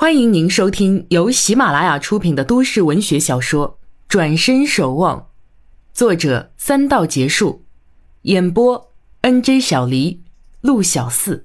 欢迎您收听由喜马拉雅出品的都市文学小说《转身守望》，作者三道结束，演播 N J 小黎、陆小四。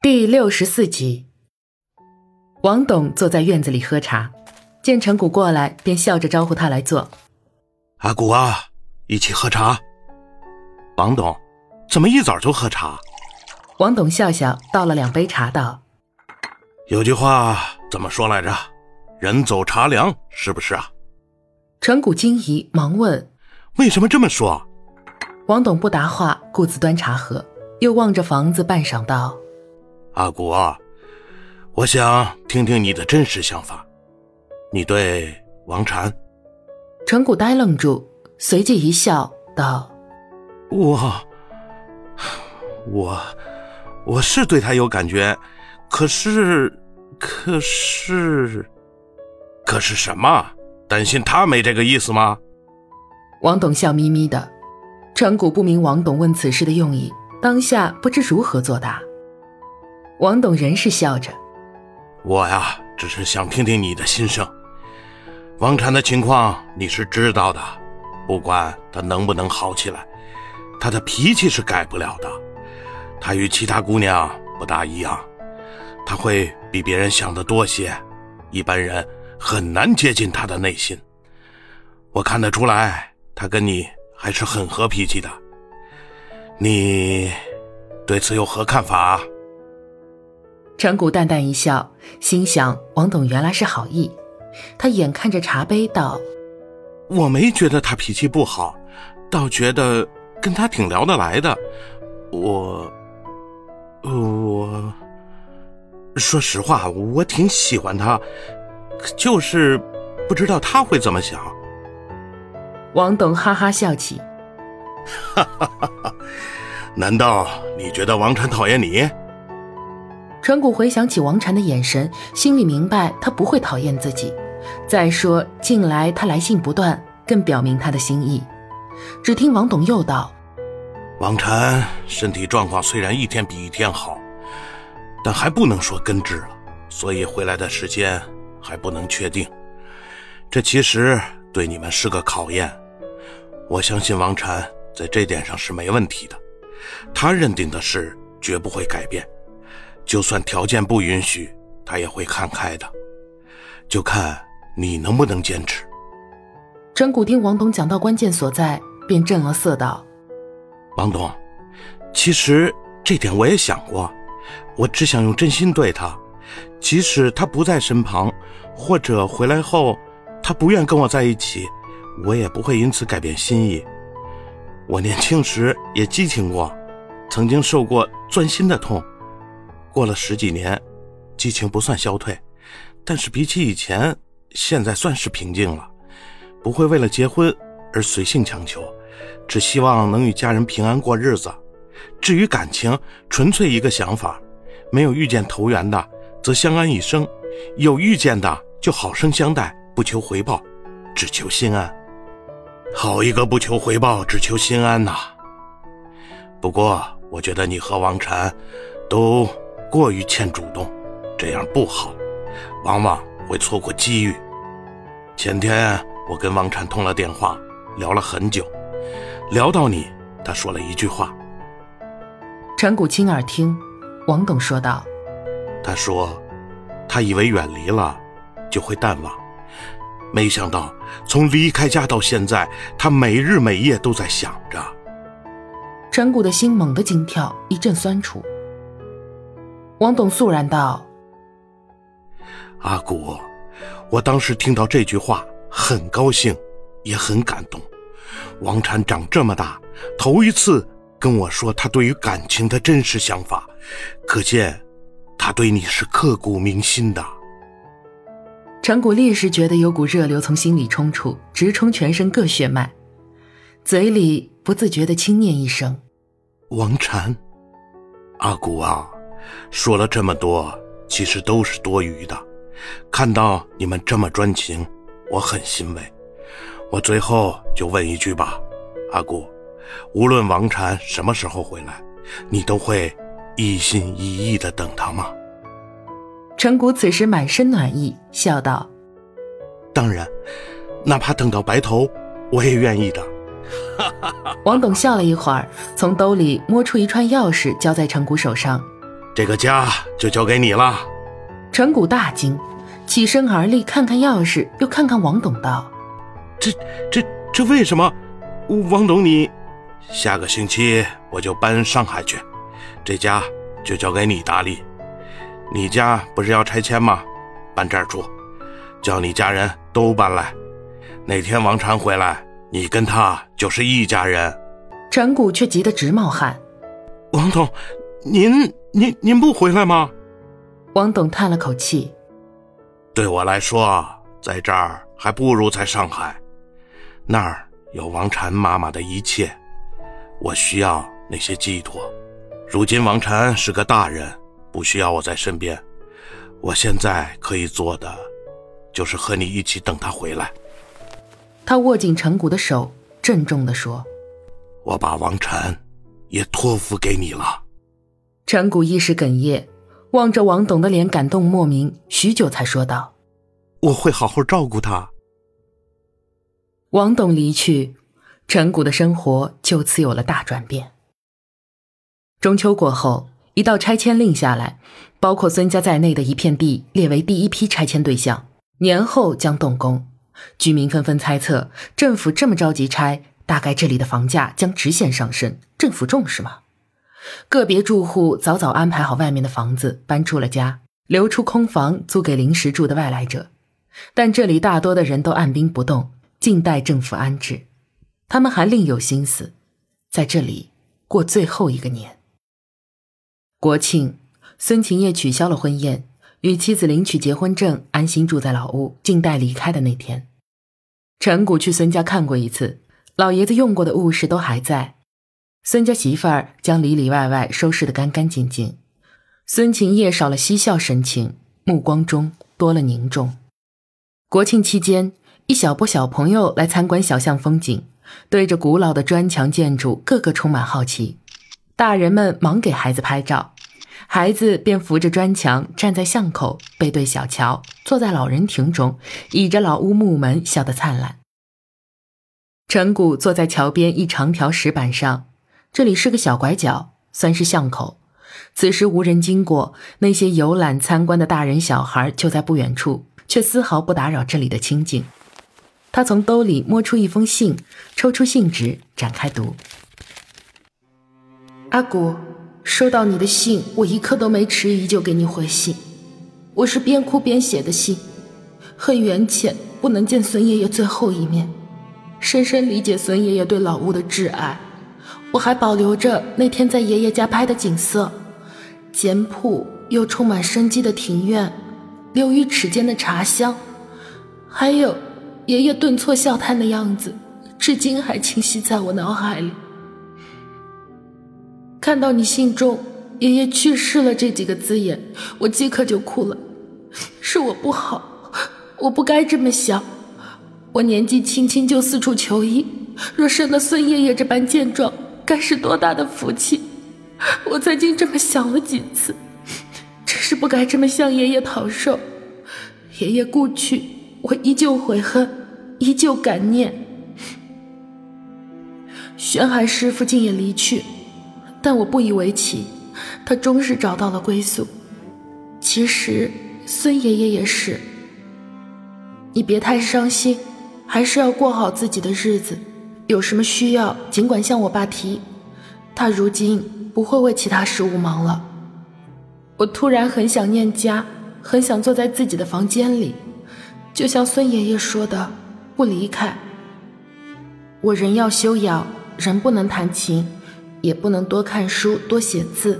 第六十四集，王董坐在院子里喝茶，见陈谷过来，便笑着招呼他来坐。阿谷啊，一起喝茶。王董，怎么一早就喝茶？王董笑笑，倒了两杯茶，道。有句话怎么说来着？“人走茶凉”，是不是啊？陈谷惊疑，忙问：“为什么这么说？”王董不答话，顾自端茶喝，又望着房子，半晌道：“阿谷啊，我想听听你的真实想法。你对王禅？”陈谷呆愣住，随即一笑，道：“我，我，我是对他有感觉。”可是，可是，可是什么？担心他没这个意思吗？王董笑眯眯的，陈谷不明王董问此事的用意，当下不知如何作答。王董仍是笑着：“我呀，只是想听听你的心声。王禅的情况你是知道的，不管他能不能好起来，他的脾气是改不了的。他与其他姑娘不大一样。”他会比别人想的多些，一般人很难接近他的内心。我看得出来，他跟你还是很合脾气的。你对此有何看法？陈谷淡淡一笑，心想王董原来是好意。他眼看着茶杯道：“我没觉得他脾气不好，倒觉得跟他挺聊得来的。我，我。”说实话，我挺喜欢他，就是不知道他会怎么想。王董哈哈笑起，哈哈哈哈！难道你觉得王禅讨厌你？陈谷回想起王禅的眼神，心里明白他不会讨厌自己。再说近来他来信不断，更表明他的心意。只听王董又道：“王禅身体状况虽然一天比一天好。”但还不能说根治了，所以回来的时间还不能确定。这其实对你们是个考验。我相信王禅在这点上是没问题的，他认定的事绝不会改变，就算条件不允许，他也会看开的。就看你能不能坚持。陈谷听王董讲到关键所在，便震了色道：“王董，其实这点我也想过。”我只想用真心对他，即使他不在身旁，或者回来后他不愿跟我在一起，我也不会因此改变心意。我年轻时也激情过，曾经受过钻心的痛。过了十几年，激情不算消退，但是比起以前，现在算是平静了。不会为了结婚而随性强求，只希望能与家人平安过日子。至于感情，纯粹一个想法。没有遇见投缘的，则相安一生；有遇见的，就好生相待，不求回报，只求心安。好一个不求回报，只求心安呐！不过，我觉得你和王禅都过于欠主动，这样不好，往往会错过机遇。前天我跟王禅通了电话，聊了很久，聊到你，他说了一句话。陈谷亲耳听。王董说道：“他说，他以为远离了就会淡忘，没想到从离开家到现在，他每日每夜都在想着。”陈谷的心猛地惊跳，一阵酸楚。王董肃然道：“阿谷，我当时听到这句话，很高兴，也很感动。王禅长这么大，头一次。”跟我说他对于感情的真实想法，可见他对你是刻骨铭心的。陈谷立时觉得有股热流从心里冲出，直冲全身各血脉，嘴里不自觉地轻念一声：“王禅，阿谷啊，说了这么多，其实都是多余的。看到你们这么专情，我很欣慰。我最后就问一句吧，阿谷。”无论王禅什么时候回来，你都会一心一意的等他吗？陈谷此时满身暖意，笑道：“当然，哪怕等到白头，我也愿意的。”王董笑了一会儿，从兜里摸出一串钥匙，交在陈谷手上：“这个家就交给你了。”陈谷大惊，起身而立，看看钥匙，又看看王董，道：“这、这、这为什么？王董，你下个星期我就搬上海去，这家就交给你打理。”你家不是要拆迁吗？搬这儿住，叫你家人都搬来。哪天王禅回来，你跟他就是一家人。陈谷却急得直冒汗。王董，您您您不回来吗？王董叹了口气。对我来说，在这儿还不如在上海，那儿有王禅妈妈的一切，我需要那些寄托。如今王禅是个大人。不需要我在身边，我现在可以做的，就是和你一起等他回来。他握紧陈谷的手，郑重地说：“我把王禅也托付给你了。”陈谷一时哽咽，望着王董的脸，感动莫名，许久才说道：“我会好好照顾他。”王董离去，陈谷的生活就此有了大转变。中秋过后。一道拆迁令下来，包括孙家在内的一片地列为第一批拆迁对象，年后将动工。居民纷纷猜测，政府这么着急拆，大概这里的房价将直线上升。政府重视吗？个别住户早早安排好外面的房子，搬出了家，留出空房租给临时住的外来者。但这里大多的人都按兵不动，静待政府安置。他们还另有心思，在这里过最后一个年。国庆，孙晴叶取消了婚宴，与妻子领取结婚证，安心住在老屋，静待离开的那天。陈谷去孙家看过一次，老爷子用过的物事都还在，孙家媳妇儿将里里外外收拾得干干净净。孙晴叶少了嬉笑神情，目光中多了凝重。国庆期间，一小波小朋友来参观小巷风景，对着古老的砖墙建筑，个个充满好奇。大人们忙给孩子拍照。孩子便扶着砖墙站在巷口，背对小桥，坐在老人亭中，倚着老屋木门，笑得灿烂。陈谷坐在桥边一长条石板上，这里是个小拐角，算是巷口。此时无人经过，那些游览参观的大人小孩就在不远处，却丝毫不打扰这里的清静。他从兜里摸出一封信，抽出信纸，展开读：“阿古。”收到你的信，我一刻都没迟疑，就给你回信。我是边哭边写的信，很缘浅，不能见孙爷爷最后一面，深深理解孙爷爷对老屋的挚爱。我还保留着那天在爷爷家拍的景色，简朴又充满生机的庭院，流于齿间的茶香，还有爷爷顿挫笑叹的样子，至今还清晰在我脑海里。看到你信中“爷爷去世了”这几个字眼，我即刻就哭了。是我不好，我不该这么想。我年纪轻轻就四处求医，若生了孙爷爷这般健壮，该是多大的福气！我曾经这么想了几次，只是不该这么向爷爷讨寿。爷爷故去，我依旧悔恨，依旧感念。玄海师傅竟也离去。但我不以为奇，他终是找到了归宿。其实孙爷爷也是。你别太伤心，还是要过好自己的日子。有什么需要，尽管向我爸提。他如今不会为其他事务忙了。我突然很想念家，很想坐在自己的房间里，就像孙爷爷说的，不离开。我人要修养，人不能弹琴。也不能多看书、多写字，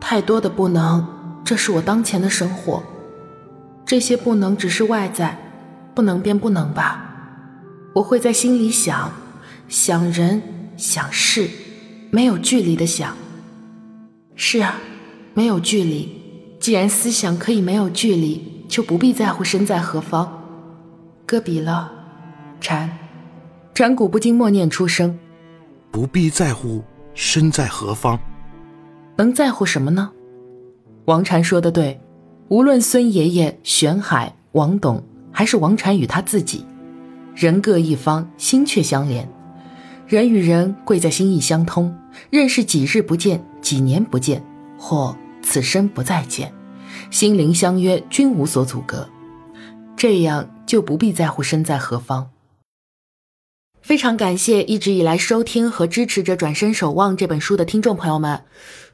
太多的不能。这是我当前的生活，这些不能只是外在，不能便不能吧。我会在心里想，想人，想事，没有距离的想。是啊，没有距离。既然思想可以没有距离，就不必在乎身在何方。搁笔了，禅，禅谷不禁默念出声，不必在乎。身在何方？能在乎什么呢？王禅说的对，无论孙爷爷、玄海、王董，还是王禅与他自己，人各一方，心却相连。人与人贵在心意相通，认识几日不见，几年不见，或此生不再见，心灵相约，均无所阻隔。这样就不必在乎身在何方。非常感谢一直以来收听和支持着《转身守望》这本书的听众朋友们。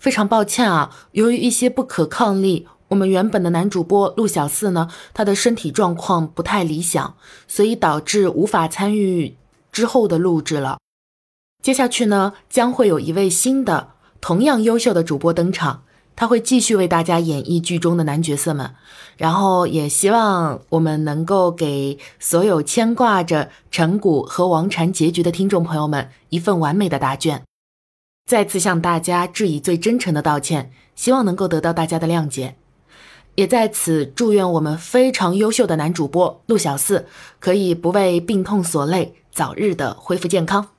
非常抱歉啊，由于一些不可抗力，我们原本的男主播陆小四呢，他的身体状况不太理想，所以导致无法参与之后的录制了。接下去呢，将会有一位新的同样优秀的主播登场。他会继续为大家演绎剧中的男角色们，然后也希望我们能够给所有牵挂着陈谷和王禅结局的听众朋友们一份完美的答卷。再次向大家致以最真诚的道歉，希望能够得到大家的谅解。也在此祝愿我们非常优秀的男主播陆小四可以不为病痛所累，早日的恢复健康。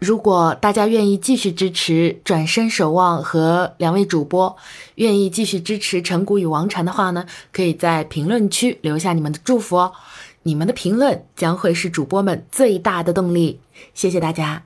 如果大家愿意继续支持转身守望和两位主播，愿意继续支持陈谷与王禅的话呢，可以在评论区留下你们的祝福哦。你们的评论将会是主播们最大的动力。谢谢大家。